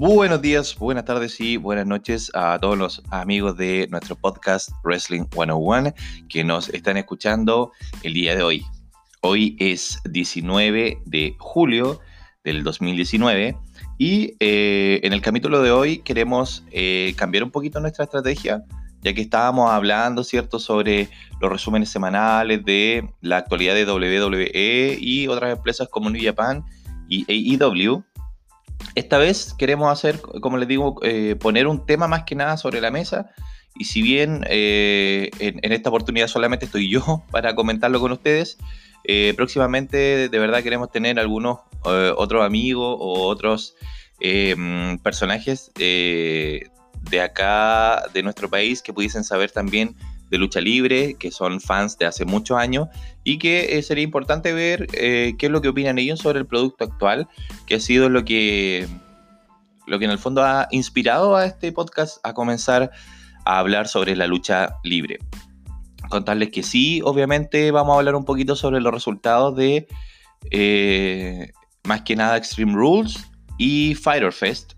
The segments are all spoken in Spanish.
Buenos días, buenas tardes y buenas noches a todos los amigos de nuestro podcast Wrestling 101 que nos están escuchando el día de hoy. Hoy es 19 de julio del 2019 y eh, en el capítulo de hoy queremos eh, cambiar un poquito nuestra estrategia ya que estábamos hablando, ¿cierto?, sobre los resúmenes semanales de la actualidad de WWE y otras empresas como New Japan y AEW. Esta vez queremos hacer, como les digo, eh, poner un tema más que nada sobre la mesa. Y si bien eh, en, esta oportunidad solamente estoy yo para comentarlo con ustedes, eh, próximamente de verdad queremos tener algunos otros amigos o otros personajes de acá, de nuestro país, que pudiesen saber también de lucha libre, que son fans de hace muchos años, y que eh, sería importante ver eh, qué es lo que opinan ellos sobre el producto actual, que ha sido lo que, lo que en el fondo ha inspirado a este podcast a comenzar a hablar sobre la lucha libre. Contarles que sí, obviamente vamos a hablar un poquito sobre los resultados de eh, más que nada Extreme Rules y Fighter Fest,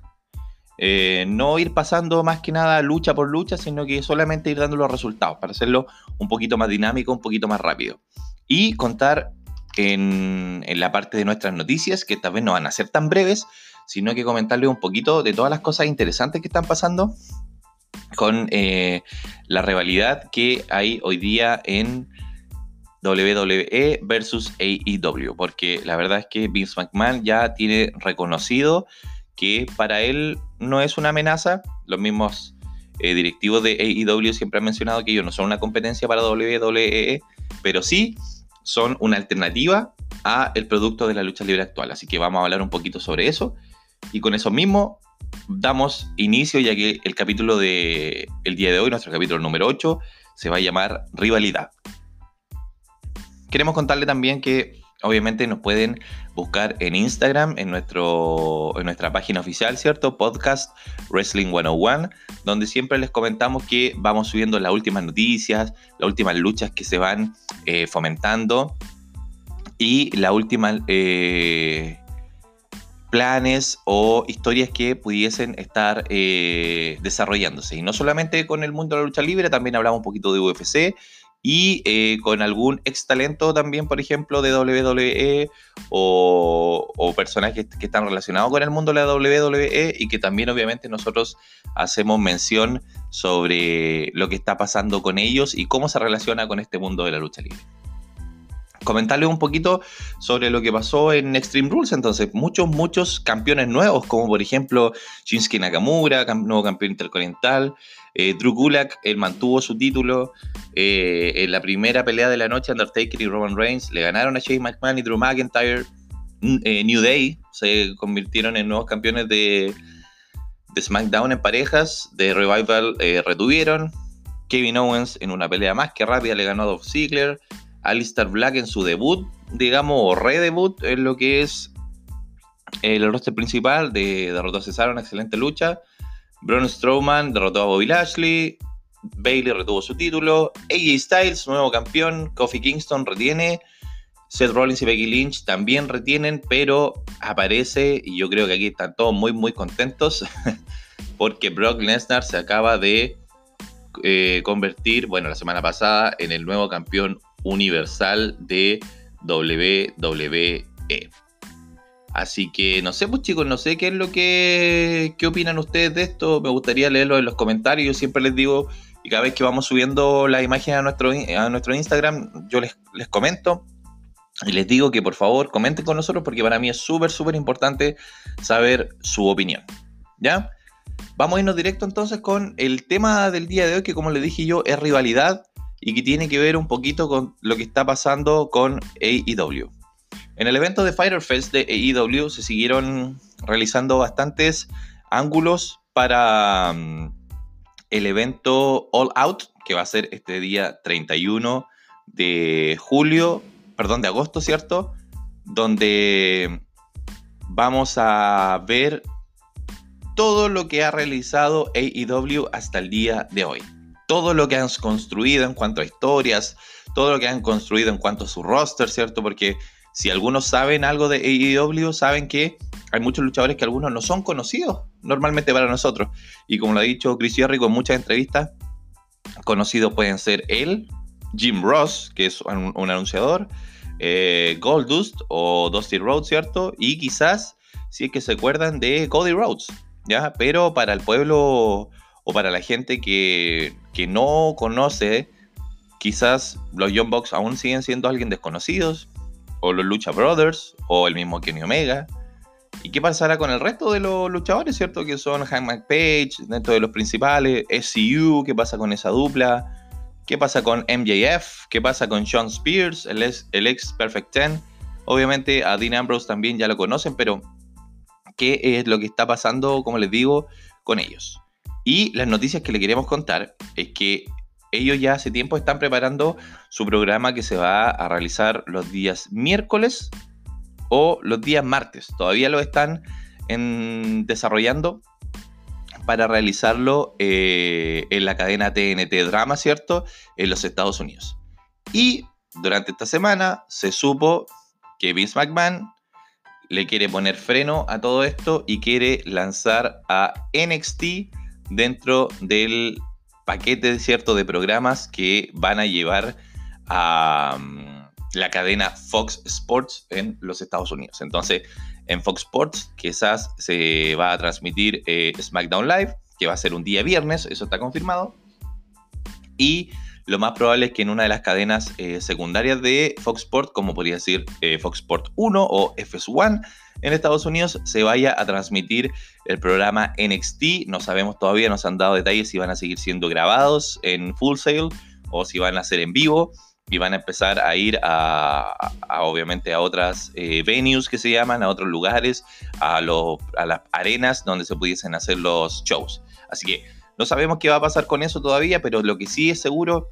eh, no ir pasando más que nada lucha por lucha, sino que solamente ir dando los resultados para hacerlo un poquito más dinámico, un poquito más rápido. Y contar en, la parte de nuestras noticias, que tal vez no van a ser tan breves, sino que comentarles un poquito de todas las cosas interesantes que están pasando con eh, la rivalidad que hay hoy día en WWE versus AEW, porque la verdad es que Vince McMahon ya tiene reconocido que para él no es una amenaza. Los mismos eh, directivos de AEW siempre han mencionado que ellos no son una competencia para WWE, pero sí son una alternativa a el producto de la lucha libre actual. Así que vamos a hablar un poquito sobre eso. Y con eso mismo damos inicio, ya que el capítulo de el día de hoy, nuestro capítulo número 8, se va a llamar Rivalidad. Queremos contarle también que obviamente nos pueden buscar en Instagram, en, nuestro, en nuestra página oficial, ¿cierto? Podcast Wrestling 101, donde siempre les comentamos que vamos subiendo las últimas noticias, las últimas luchas que se van eh, fomentando y las últimas eh, planes o historias que pudiesen estar eh, desarrollándose. Y no solamente con el mundo de la lucha libre, también hablamos un poquito de UFC y eh, con algún ex talento también, por ejemplo, de WWE o, personajes que, están relacionados con el mundo de la WWE y que también obviamente nosotros hacemos mención sobre lo que está pasando con ellos y cómo se relaciona con este mundo de la lucha libre. Comentarles un poquito sobre lo que pasó en Extreme Rules, entonces, muchos, muchos campeones nuevos, como por ejemplo Shinsuke Nakamura, nuevo campeón intercontinental, eh, Drew Gulak, mantuvo su título. Eh, en la primera pelea de la noche, Undertaker y Roman Reigns le ganaron a Shane McMahon y Drew McIntyre. Eh, New Day se convirtieron en nuevos campeones de, de SmackDown en parejas. De Revival retuvieron. Kevin Owens en una pelea más que rápida le ganó a Dolph Ziggler. Alistair Black en su debut, digamos, o redebut en lo que es el roster principal de derrotó a Cesaro, una excelente lucha. Braun Strowman derrotó a Bobby Lashley. Bailey retuvo su título. AJ Styles, nuevo campeón. Kofi Kingston retiene. Seth Rollins y Becky Lynch también retienen, pero aparece, y yo creo que aquí están todos muy, muy contentos, porque Brock Lesnar se acaba de eh, convertir, bueno, la semana pasada, en el nuevo campeón universal de WWE. Así que no sé, pues chicos, no sé qué es lo que qué opinan ustedes de esto. Me gustaría leerlo en los comentarios. Yo siempre les digo, y cada vez que vamos subiendo la imagen a nuestro, a nuestro Instagram, yo les, les comento y les digo que por favor comenten con nosotros porque para mí es súper, súper importante saber su opinión. ¿Ya? Vamos a irnos directo entonces con el tema del día de hoy, que como les dije yo, es rivalidad y que tiene que ver un poquito con lo que está pasando con AEW. En el evento de Fighter Fest de AEW se siguieron realizando bastantes ángulos para mm, el evento All Out, que va a ser este día 31 de julio, perdón, de agosto, ¿cierto? Donde vamos a ver todo lo que ha realizado AEW hasta el día de hoy. Todo lo que han construido en cuanto a historias, todo lo que han construido en cuanto a su roster, ¿cierto? Porque si algunos saben algo de AEW, saben que hay muchos luchadores que algunos no son conocidos normalmente para nosotros. Y como lo ha dicho Chris Jericho en muchas entrevistas, conocidos pueden ser él, Jim Ross, que es un, anunciador, eh, Goldust o Dusty Rhodes, ¿cierto? Y quizás, si es que se acuerdan de Cody Rhodes, ¿ya? Pero para el pueblo o para la gente que, que no conoce, quizás los Young Bucks aún siguen siendo alguien desconocidos, o los Lucha Brothers, o el mismo Kenny Omega. ¿Y qué pasará con el resto de los luchadores, cierto? Que son Hank Page, dentro de los principales, SCU, ¿qué pasa con esa dupla? ¿Qué pasa con MJF? ¿Qué pasa con Sean Spears, el ex, el ex Perfect Ten? Obviamente a Dean Ambrose también ya lo conocen, pero ¿qué es lo que está pasando, como les digo, con ellos? Y las noticias que le queremos contar es que ellos ya hace tiempo están preparando su programa que se va a realizar los días miércoles o los días martes. Todavía lo están desarrollando para realizarlo eh, en la cadena TNT Drama, ¿cierto? En los Estados Unidos. Y durante esta semana se supo que Vince McMahon le quiere poner freno a todo esto y quiere lanzar a NXT dentro del paquete cierto de programas que van a llevar a mm, la cadena Fox Sports en los Estados Unidos. Entonces, en Fox Sports quizás se va a transmitir eh, SmackDown Live, que va a ser un día viernes, eso está confirmado. Y lo más probable es que en una de las cadenas eh, secundarias de Fox Sports, como podría decir eh, Fox Sports 1 o FS1, en Estados Unidos se vaya a transmitir el programa NXT. No sabemos todavía, nos han dado detalles si van a seguir siendo grabados en Full Sail o si van a ser en vivo y van a empezar a ir a, obviamente a otras eh, venues que se llaman, a otros lugares, a, a las arenas donde se pudiesen hacer los shows. Así que no sabemos qué va a pasar con eso todavía, pero lo que sí es seguro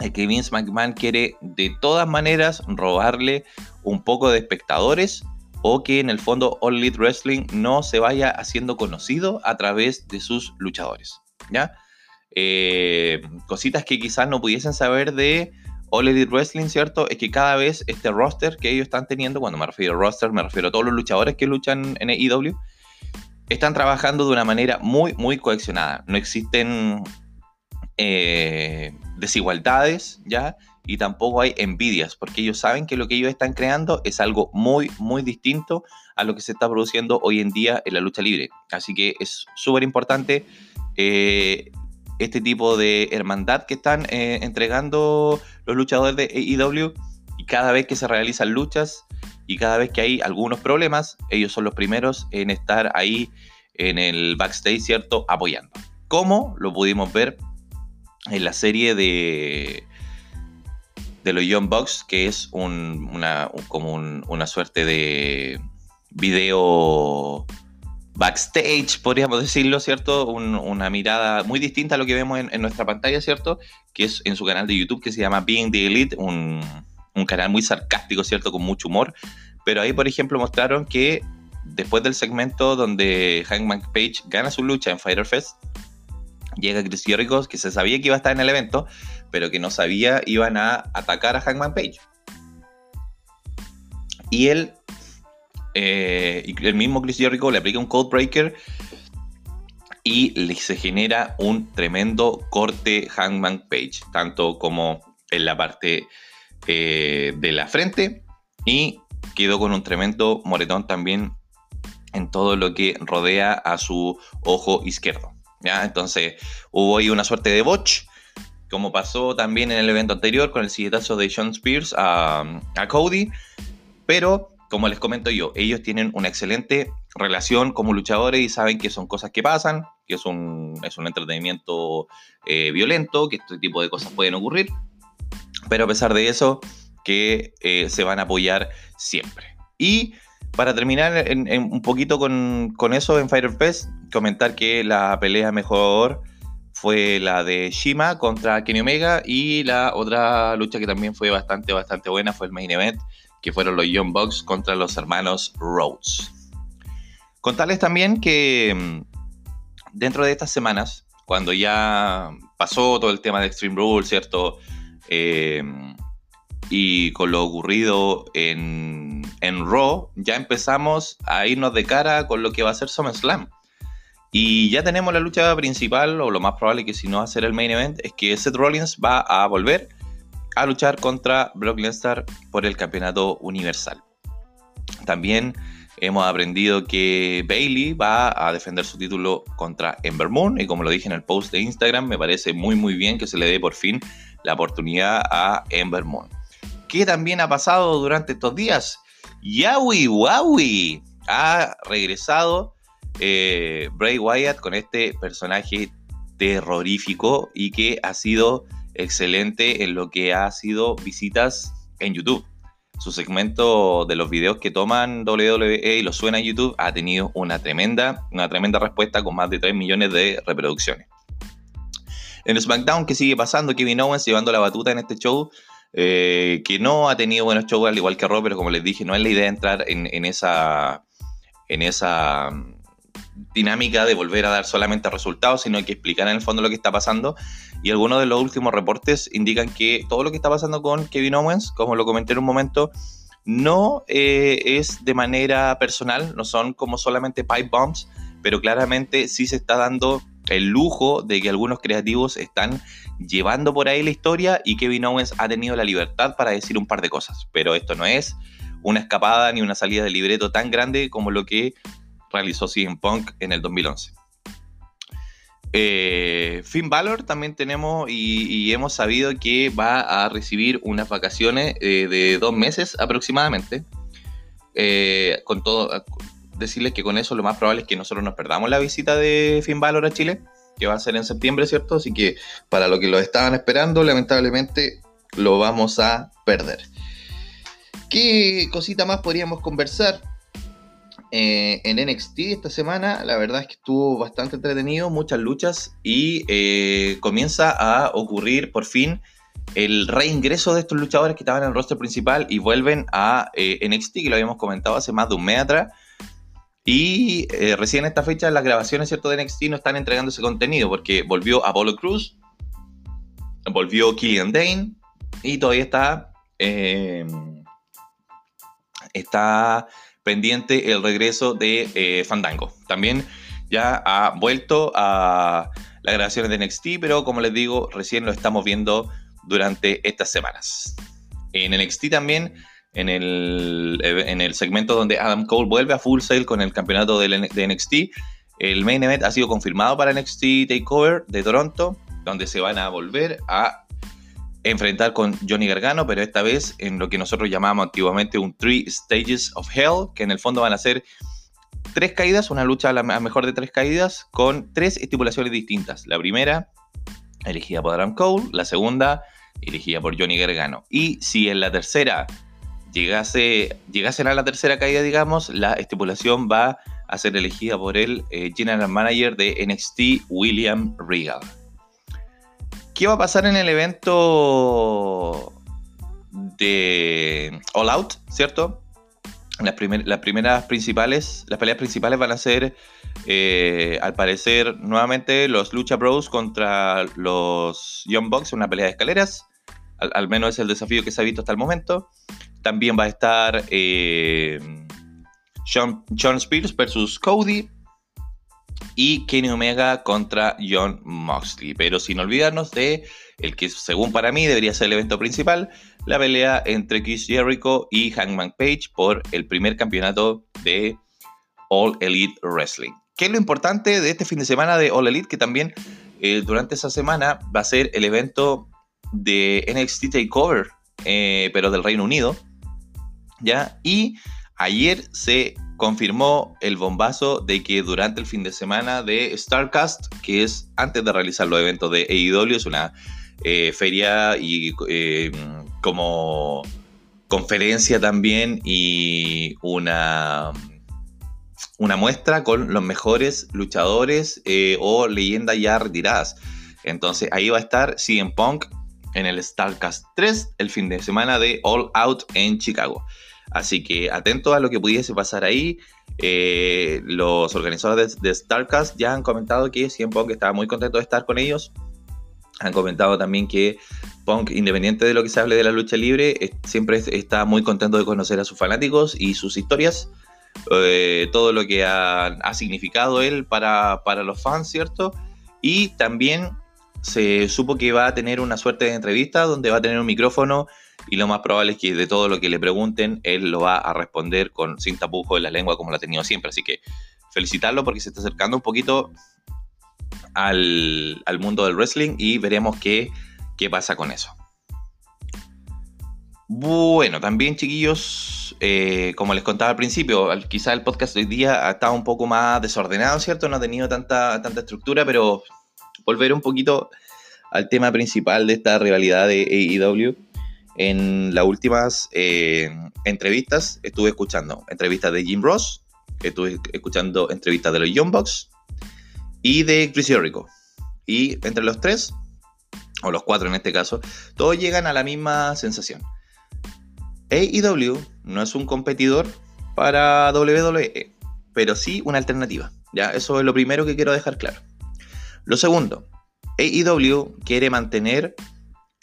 es que Vince McMahon quiere de todas maneras robarle un poco de espectadores o que en el fondo All Elite Wrestling no se vaya haciendo conocido a través de sus luchadores. ¿ya? Eh, cositas que quizás no pudiesen saber de All Elite Wrestling, ¿cierto? Es que cada vez este roster que ellos están teniendo, cuando me refiero a roster, me refiero a todos los luchadores que luchan en AEW, están trabajando de una manera muy, muy coleccionada. No existen eh, desigualdades, ¿ya? y tampoco hay envidias, porque ellos saben que lo que ellos están creando es algo muy, muy distinto a lo que se está produciendo hoy en día en la lucha libre. Así que es súper importante eh, este tipo de hermandad que están eh, entregando los luchadores de AEW y cada vez que se realizan luchas y cada vez que hay algunos problemas, ellos son los primeros en estar ahí en el backstage, ¿cierto? Apoyando. Como lo pudimos ver en la serie de de los Young Bucks, que es una, como una suerte de video backstage, podríamos decirlo, ¿cierto? una mirada muy distinta a lo que vemos en, nuestra pantalla, ¿cierto? Que es en su canal de YouTube que se llama Being the Elite, un, canal muy sarcástico, ¿cierto? Con mucho humor. Pero ahí, por ejemplo, mostraron que después del segmento donde Hangman Page gana su lucha en Fighter Fest, llega Chris Jericho, que se sabía que iba a estar en el evento, pero que no sabía iban a atacar a Hangman Page. Y él, eh, el mismo Chris Jericho le aplica un code breaker y le, se genera un tremendo corte Hangman Page, tanto como en la parte eh, de la frente y quedó con un tremendo moretón también en todo lo que rodea a su ojo izquierdo. Entonces hubo ahí una suerte de botch, como pasó también en el evento anterior con el silletazo de Sean Spears a, Cody, pero como les comento yo, ellos tienen una excelente relación como luchadores y saben que son cosas que pasan, que es un, es un entretenimiento eh, violento, que este tipo de cosas pueden ocurrir, pero a pesar de eso, que eh, se van a apoyar siempre. Y para terminar un poquito con, eso en Fire Fest, comentar que la pelea mejor fue la de Shima contra Kenny Omega y la otra lucha que también fue bastante, bastante buena fue el main event, que fueron los Young Bucks contra los hermanos Rhodes. Contarles también que mm, dentro de estas semanas, cuando ya pasó todo el tema de Extreme Rules, ¿cierto? Eh, y con lo ocurrido en, en Raw, ya empezamos a irnos de cara con lo que va a ser SummerSlam. Y ya tenemos la lucha principal, o lo más probable que si no va a ser el main event, es que Seth Rollins va a volver a luchar contra Brock Lesnar por el campeonato universal. También hemos aprendido que Bailey va a defender su título contra Ember Moon y como lo dije en el post de Instagram, me parece muy muy bien que se le dé por fin la oportunidad a Ember Moon. ¿Qué también ha pasado durante estos días? Yawi Wawi ha regresado eh, Bray Wyatt con este personaje terrorífico y que ha sido excelente en lo que ha sido visitas en YouTube. Su segmento de los videos que toman WWE y los suena en YouTube ha tenido una tremenda, una tremenda respuesta con más de 3 millones de reproducciones. En SmackDown, que sigue pasando? Kevin Owens llevando la batuta en este show, eh, que no ha tenido buenos shows, al igual que Raw, pero como les dije, no es la idea entrar en, esa, en esa mm, dinámica de volver a dar solamente resultados, sino que explicar en el fondo lo que está pasando. Y algunos de los últimos reportes indican que todo lo que está pasando con Kevin Owens, como lo comenté en un momento, no eh, es de manera personal, no son como solamente pipe bombs, pero claramente sí se está dando el lujo de que algunos creativos están llevando por ahí la historia y Kevin Owens ha tenido la libertad para decir un par de cosas. Pero esto no es una escapada ni una salida de libreto tan grande como lo que realizó CM Punk en el 2011. Eh, Finn Balor también tenemos y, hemos sabido que va a recibir unas vacaciones eh, de dos meses aproximadamente. Eh, con todo, decirles que con eso lo más probable es que nosotros nos perdamos la visita de Finn Balor a Chile, que va a ser en septiembre, ¿cierto? Así que para lo que lo estaban esperando, lamentablemente lo vamos a perder. ¿Qué cosita más podríamos conversar? Eh, en NXT esta semana, la verdad es que estuvo bastante entretenido, muchas luchas y eh, comienza a ocurrir por fin el reingreso de estos luchadores que estaban en el roster principal y vuelven a eh, NXT, que lo habíamos comentado hace más de un mes atrás. Y eh, recién en esta fecha las grabaciones ¿cierto? de NXT no están entregando ese contenido porque volvió Apollo Cruz, volvió Killian Dane y todavía está, eh, está pendiente el regreso de eh, Fandango. También ya ha vuelto a las grabaciones de NXT, pero como les digo, recién lo estamos viendo durante estas semanas. En NXT también en el, en el segmento donde Adam Cole vuelve a Full Sail con el campeonato de, NXT. El main event ha sido confirmado para NXT Takeover de Toronto, donde se van a volver a enfrentar con Johnny Gargano, pero esta vez en lo que nosotros llamamos antiguamente un Three Stages of Hell, que en el fondo van a ser tres caídas, una lucha a la mejor de tres caídas, con tres estipulaciones distintas. La primera, elegida por Adam Cole, la segunda, elegida por Johnny Gargano. Y si en la tercera llegase, llegasen a la tercera caída, digamos, la estipulación va a ser elegida por el eh, General Manager de NXT, William Regal. ¿Qué va a pasar en el evento de All Out, cierto? Las, primeras principales, las peleas principales van a ser, eh, al parecer, nuevamente los Lucha Bros contra los Young Bucks, una pelea de escaleras. al menos es el desafío que se ha visto hasta el momento. También va a estar eh, Sean, Spears versus Cody y Kenny Omega contra John Moxley. Pero sin olvidarnos de el que según para mí debería ser el evento principal, la pelea entre Chris Jericho y Hangman Page por el primer campeonato de All Elite Wrestling. ¿Qué es lo importante de este fin de semana de All Elite? Que también eh, durante esa semana va a ser el evento de NXT Takeover, eh, pero del Reino Unido, ¿ya? Y ayer se confirmó el bombazo de que durante el fin de semana de StarCast, que es antes de realizar los eventos de AEW, es una eh, feria y eh, como conferencia también y una, una muestra con los mejores luchadores eh, o leyendas ya retiradas. Entonces ahí va a estar CM Punk en el StarCast 3 el fin de semana de All Out en Chicago. Así que atento a lo que pudiese pasar ahí. Eh, los organizadores de, StarCast ya han comentado que CM Punk estaba muy contento de estar con ellos. Han comentado también que Punk, independiente de lo que se hable de la lucha libre, siempre está muy contento de conocer a sus fanáticos y sus historias. eh, todo lo que ha, significado él para, para, los fans, ¿cierto? Y también se supo que va a tener una suerte de entrevista donde va a tener un micrófono y lo más probable es que de todo lo que le pregunten, él lo va a responder con sin tapujo de la lengua como lo ha tenido siempre. Así que felicitarlo porque se está acercando un poquito al, mundo del wrestling y veremos qué, pasa con eso. Bueno, también chiquillos, eh, como les contaba al principio, quizá el podcast de hoy día ha estado un poco más desordenado, ¿cierto? No ha tenido tanta estructura, pero volver un poquito al tema principal de esta rivalidad de AEW. En las últimas eh, entrevistas estuve escuchando entrevistas de Jim Ross, estuve escuchando entrevistas de los Young Bucks y de Chris Jericho. Y entre los tres, o los cuatro en este caso, todos llegan a la misma sensación AEW no es un competidor para WWE, pero sí una alternativa. Ya, eso es lo primero que quiero dejar claro. Lo segundo, AEW quiere mantener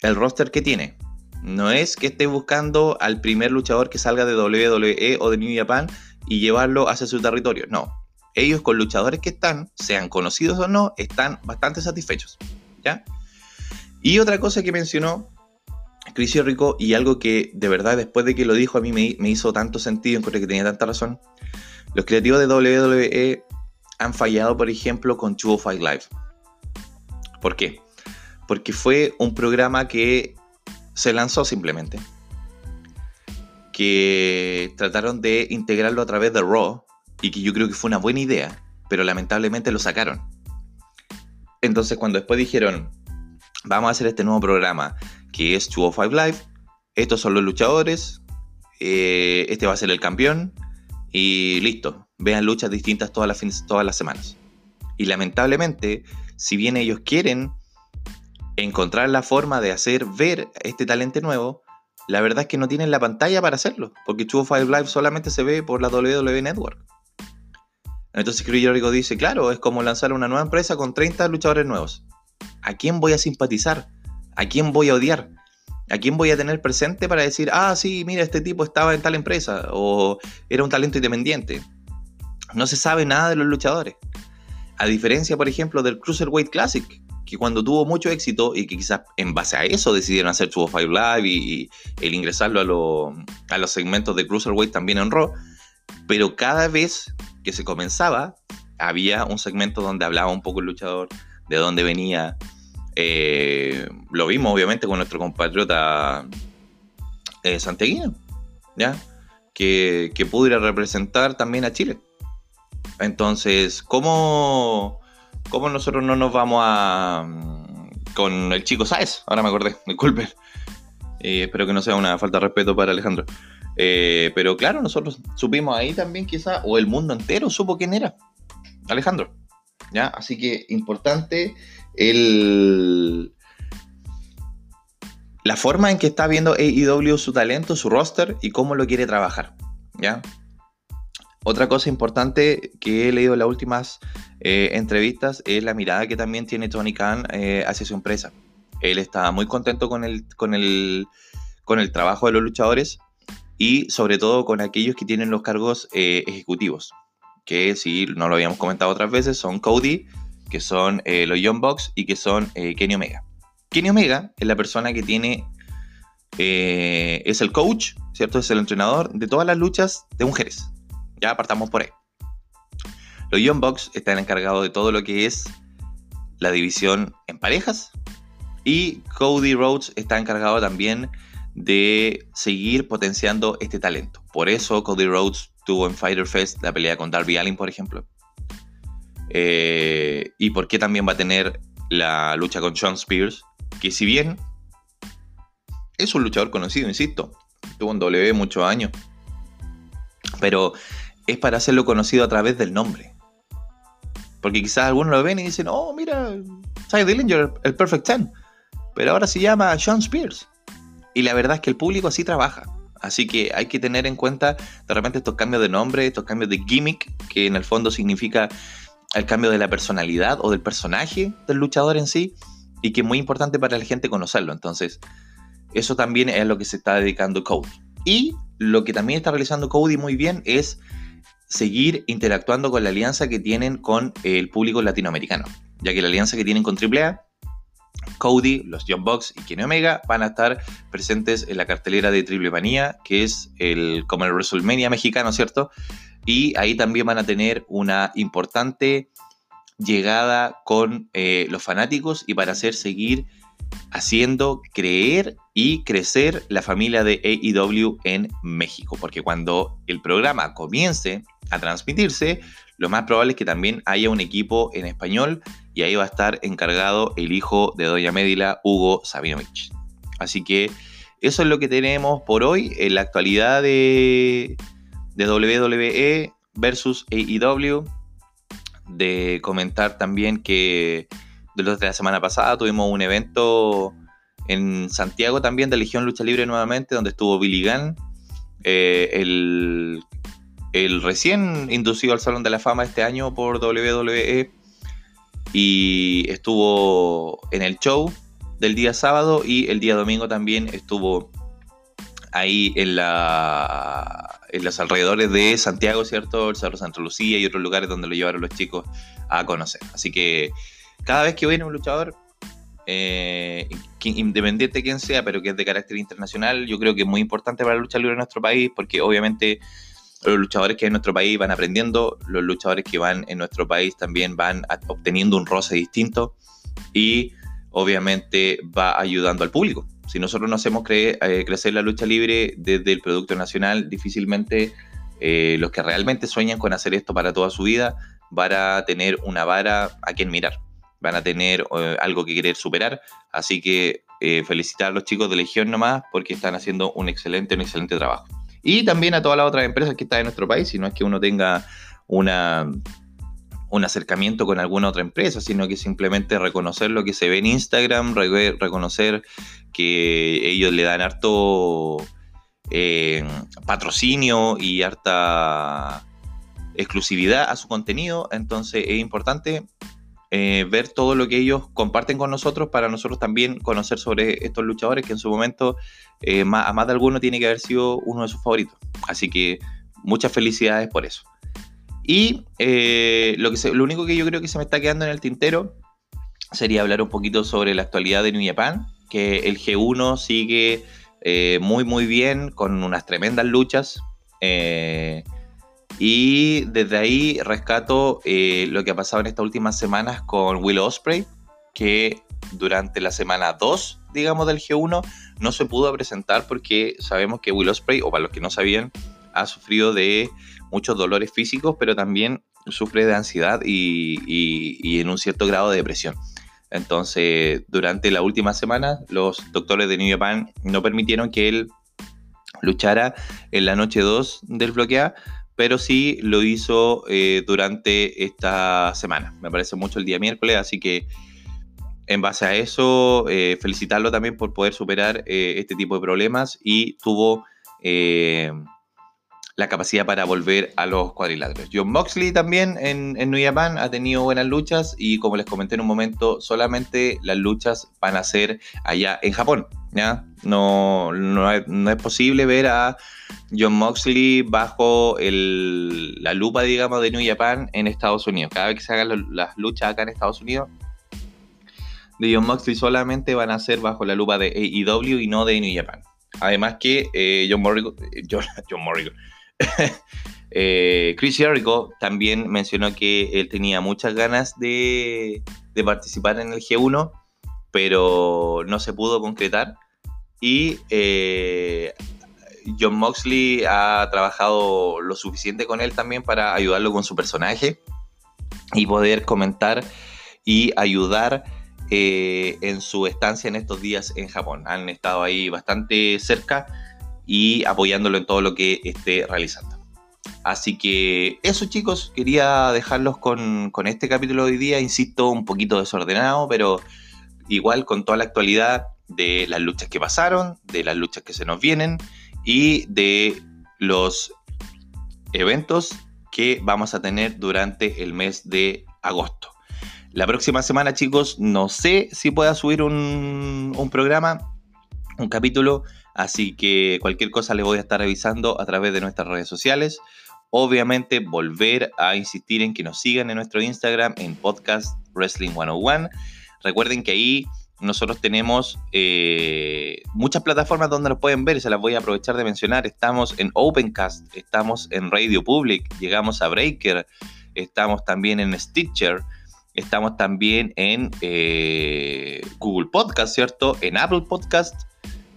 el roster que tiene. No es que esté buscando al primer luchador que salga de WWE o de New Japan y llevarlo hacia su territorio. No. Ellos con luchadores que están, sean conocidos o no, están bastante satisfechos. ¿Ya? Y otra cosa que mencionó Chris Rico y algo que de verdad después de que lo dijo a mí me, hizo tanto sentido, encontré que tenía tanta razón. Los creativos de WWE han fallado, por ejemplo, con 205 Live. ¿Por qué? Porque fue un programa que se lanzó simplemente. Que trataron de integrarlo a través de Raw y que yo creo que fue una buena idea, pero lamentablemente lo sacaron. Entonces cuando después dijeron, vamos a hacer este nuevo programa que es 205 Live. Estos son los luchadores. Eh, este va a ser el campeón. Y listo. Vean luchas distintas todas las, todas las semanas. Y lamentablemente, si bien ellos quieren encontrar la forma de hacer ver este talento nuevo, la verdad es que no tienen la pantalla para hacerlo, porque 205 Live solamente se ve por la WWE Network. Entonces Chris Jericho dice, claro, es como lanzar una nueva empresa con 30 luchadores nuevos. ¿A quién voy a simpatizar? ¿A quién voy a odiar? ¿A quién voy a tener presente para decir, ah, sí, mira, este tipo estaba en tal empresa o era un talento independiente? No se sabe nada de los luchadores. A diferencia, por ejemplo, del Cruiserweight Classic, que cuando tuvo mucho éxito y que quizás en base a eso decidieron hacer 205 Live y, el ingresarlo a, a, los segmentos de Cruiserweight también en Raw, pero cada vez que se comenzaba había un segmento donde hablaba un poco el luchador, de dónde venía, eh, lo vimos obviamente con nuestro compatriota eh, santiaguino, ¿ya? Que, que pudo ir a representar también a Chile. Entonces, ¿cómo, ¿cómo nosotros no nos vamos a... Mm, con el chico Saez? Ahora me acordé, disculpen. Eh, espero que no sea una falta de respeto para Alejandro. Eh, pero claro, nosotros supimos ahí también quizá, o el mundo entero supo quién era. Alejandro. ¿Ya? Así que importante el, la forma en que está viendo AEW su talento, su roster y cómo lo quiere trabajar. ¿ya? Otra cosa importante que he leído en las últimas eh, entrevistas es la mirada que también tiene Tony Khan eh, hacia su empresa. Él está muy contento con el, con, el, con el trabajo de los luchadores y sobre todo con aquellos que tienen los cargos eh, ejecutivos, que si no lo habíamos comentado otras veces, son Cody, que son los Young Bucks y que son Kenny Omega. Kenny Omega es la persona que tiene, es el coach, ¿cierto? Es el entrenador de todas las luchas de mujeres. Ya apartamos por ahí. Los Young Bucks están encargados de todo lo que es la división en parejas. Y Cody Rhodes está encargado también de seguir potenciando este talento. Por eso Cody Rhodes tuvo en Fighter Fest la pelea con Darby Allin, por ejemplo. Eh, y por qué también va a tener la lucha con Sean Spears, que si bien es un luchador conocido, insisto, tuvo un W muchos años, pero es para hacerlo conocido a través del nombre. Porque quizás algunos lo ven y dicen, oh, mira, Ty Dillinger, el Perfect Ten, pero ahora se llama Sean Spears. Y la verdad es que el público así trabaja. Así que hay que tener en cuenta de repente estos cambios de nombre, estos cambios de gimmick, que en el fondo significa el cambio de la personalidad o del personaje del luchador en sí y que es muy importante para la gente conocerlo. Entonces, eso también es lo que se está dedicando Cody. Y lo que también está realizando Cody muy bien es seguir interactuando con la alianza que tienen con el público latinoamericano, ya que la alianza que tienen con AAA, Cody, los John Box y Kenny Omega van a estar presentes en la cartelera de Triple Manía, que es el, como el WrestleMania mexicano, ¿cierto? Y ahí también van a tener una importante llegada con eh, los fanáticos y para hacer seguir haciendo creer y crecer la familia de AEW en México. Porque cuando el programa comience a transmitirse, lo más probable es que también haya un equipo en español y ahí va a estar encargado el hijo de Doña Médila, Hugo Sabinovich. Así que eso es lo que tenemos por hoy en la actualidad de, de WWE versus AEW. De comentar también que de la semana pasada tuvimos un evento en Santiago también de Legión Lucha Libre nuevamente, donde estuvo Billy Gunn, eh, el, el, recién inducido al Salón de la Fama este año por WWE, y estuvo en el show del día sábado y el día domingo también estuvo ahí en, la, en los alrededores de Santiago, ¿cierto? El Cerro Santa Lucía y otros lugares donde lo llevaron los chicos a conocer. Así que cada vez que viene un luchador, eh, independiente de quién sea, pero que es de carácter internacional, yo creo que es muy importante para la lucha libre en nuestro país, porque obviamente los luchadores que hay en nuestro país van aprendiendo, los luchadores que van en nuestro país también van obteniendo un roce distinto y obviamente va ayudando al público. Si nosotros no hacemos eh, crecer la lucha libre desde el producto nacional, difícilmente eh, los que realmente sueñan con hacer esto para toda su vida van a tener una vara a quien mirar van a tener eh, algo que querer superar. Así que felicitar a los chicos de Legión nomás porque están haciendo un excelente, un excelente trabajo. Y también a todas las otras empresas que están en nuestro país, si no es que uno tenga una, un acercamiento con alguna otra empresa, sino que simplemente reconocer lo que se ve en Instagram, reconocer que ellos le dan harto eh, patrocinio y harta exclusividad a su contenido, entonces es importante eh, ver todo lo que ellos comparten con nosotros para nosotros también conocer sobre estos luchadores que en su momento eh, a más de alguno tiene que haber sido uno de sus favoritos. Así que muchas felicidades por eso. Y eh, lo, que lo único que yo creo que se me está quedando en el tintero sería hablar un poquito sobre la actualidad de New Japan, que el G1 sigue muy muy bien con unas tremendas luchas. Y desde ahí rescato eh, lo que ha pasado en estas últimas semanas con Will Osprey, que durante la semana 2, digamos, del G1, no se pudo presentar porque sabemos que Will Osprey, o para los que no sabían, ha sufrido de muchos dolores físicos, pero también sufre de ansiedad y, en un cierto grado de depresión. Entonces, durante la última semana, los doctores de New Japan no permitieron que él luchara en la noche 2 del bloquea pero sí lo hizo eh, durante esta semana. Me parece mucho el día miércoles, así que en base a eso, eh, felicitarlo también por poder superar eh, este tipo de problemas y tuvo la capacidad para volver a los cuadriláteros. John Moxley también en, en, New Japan ha tenido buenas luchas y como les comenté en un momento, solamente las luchas van a ser allá en Japón. No, no, es posible ver a John Moxley bajo la lupa, digamos, de New Japan en Estados Unidos. Cada vez que se hagan las luchas acá en Estados Unidos, de John Moxley solamente van a ser bajo la lupa de AEW y no de New Japan. Además que eh, John Morrigan, Morrigan, Eh, Chris Jericho también mencionó que él tenía muchas ganas de, participar en el G1, pero no se pudo concretar. Y eh, John Moxley ha trabajado lo suficiente con él también para ayudarlo con su personaje y poder comentar y ayudar eh, en su estancia en estos días en Japón. Han estado ahí bastante cerca y apoyándolo en todo lo que esté realizando. Así que eso chicos, quería dejarlos con, este capítulo de hoy día, insisto, un poquito desordenado, pero igual con toda la actualidad de las luchas que pasaron, de las luchas que se nos vienen y de los eventos que vamos a tener durante el mes de agosto. La próxima semana, chicos, no sé si pueda subir un, un programa, un capítulo, Así que cualquier cosa les voy a estar avisando a través de nuestras redes sociales obviamente volver a insistir en que nos sigan en nuestro Instagram en podcast Wrestling 101. Recuerden que ahí nosotros tenemos eh, muchas plataformas donde nos pueden ver se las voy a aprovechar de mencionar. Estamos en Opencast, estamos en Radio Public, llegamos a Breaker, estamos también en Stitcher, estamos también en eh, Google Podcast, ¿cierto? En Apple Podcast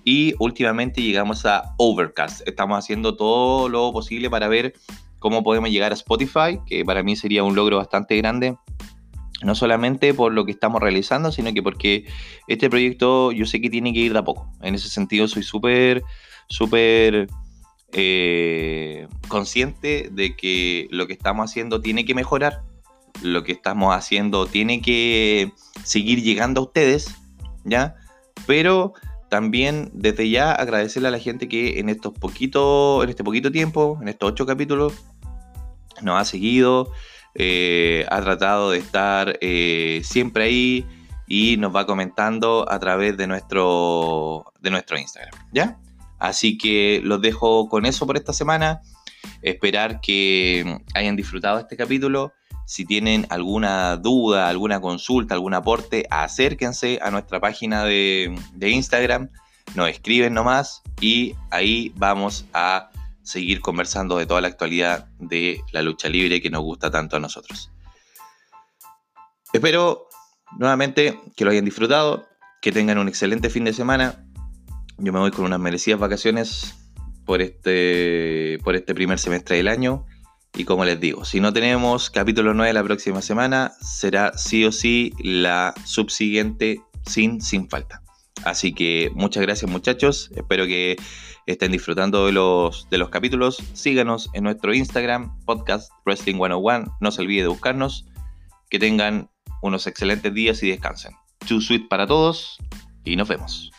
y últimamente llegamos a Overcast. Estamos haciendo todo lo posible para ver cómo podemos llegar a Spotify, que para mí sería un logro bastante grande no solamente por lo que estamos realizando, sino que porque este proyecto yo sé que tiene que ir de a poco. En ese sentido soy súper, súper eh, consciente de que lo que estamos haciendo tiene que mejorar, lo que estamos haciendo tiene que seguir llegando a ustedes, ¿ya? Pero también desde ya agradecerle a la gente que en estos poquitos, en este poquito tiempo, en estos ocho capítulos, nos ha seguido, eh, ha tratado de estar eh, siempre ahí y nos va comentando a través de nuestro, de nuestro Instagram, ¿ya? Así que los dejo con eso por esta semana. Esperar que hayan disfrutado este capítulo. Si tienen alguna duda, alguna consulta, algún aporte, acérquense a nuestra página de, de Instagram, nos escriben nomás y ahí vamos a seguir conversando de toda la actualidad de la lucha libre que nos gusta tanto a nosotros. Espero nuevamente que lo hayan disfrutado, que tengan un excelente fin de semana. Yo me voy con unas merecidas vacaciones por este, por este primer semestre del año. Y como les digo, si no tenemos capítulo 9 la próxima semana, será sí o sí la subsiguiente sin, sin falta. Así que muchas gracias muchachos, espero que estén disfrutando de los, de los capítulos. Síganos en nuestro Instagram, podcast Wrestling 101. No se olvide de buscarnos. Que tengan unos excelentes días y descansen. Too sweet para todos y nos vemos.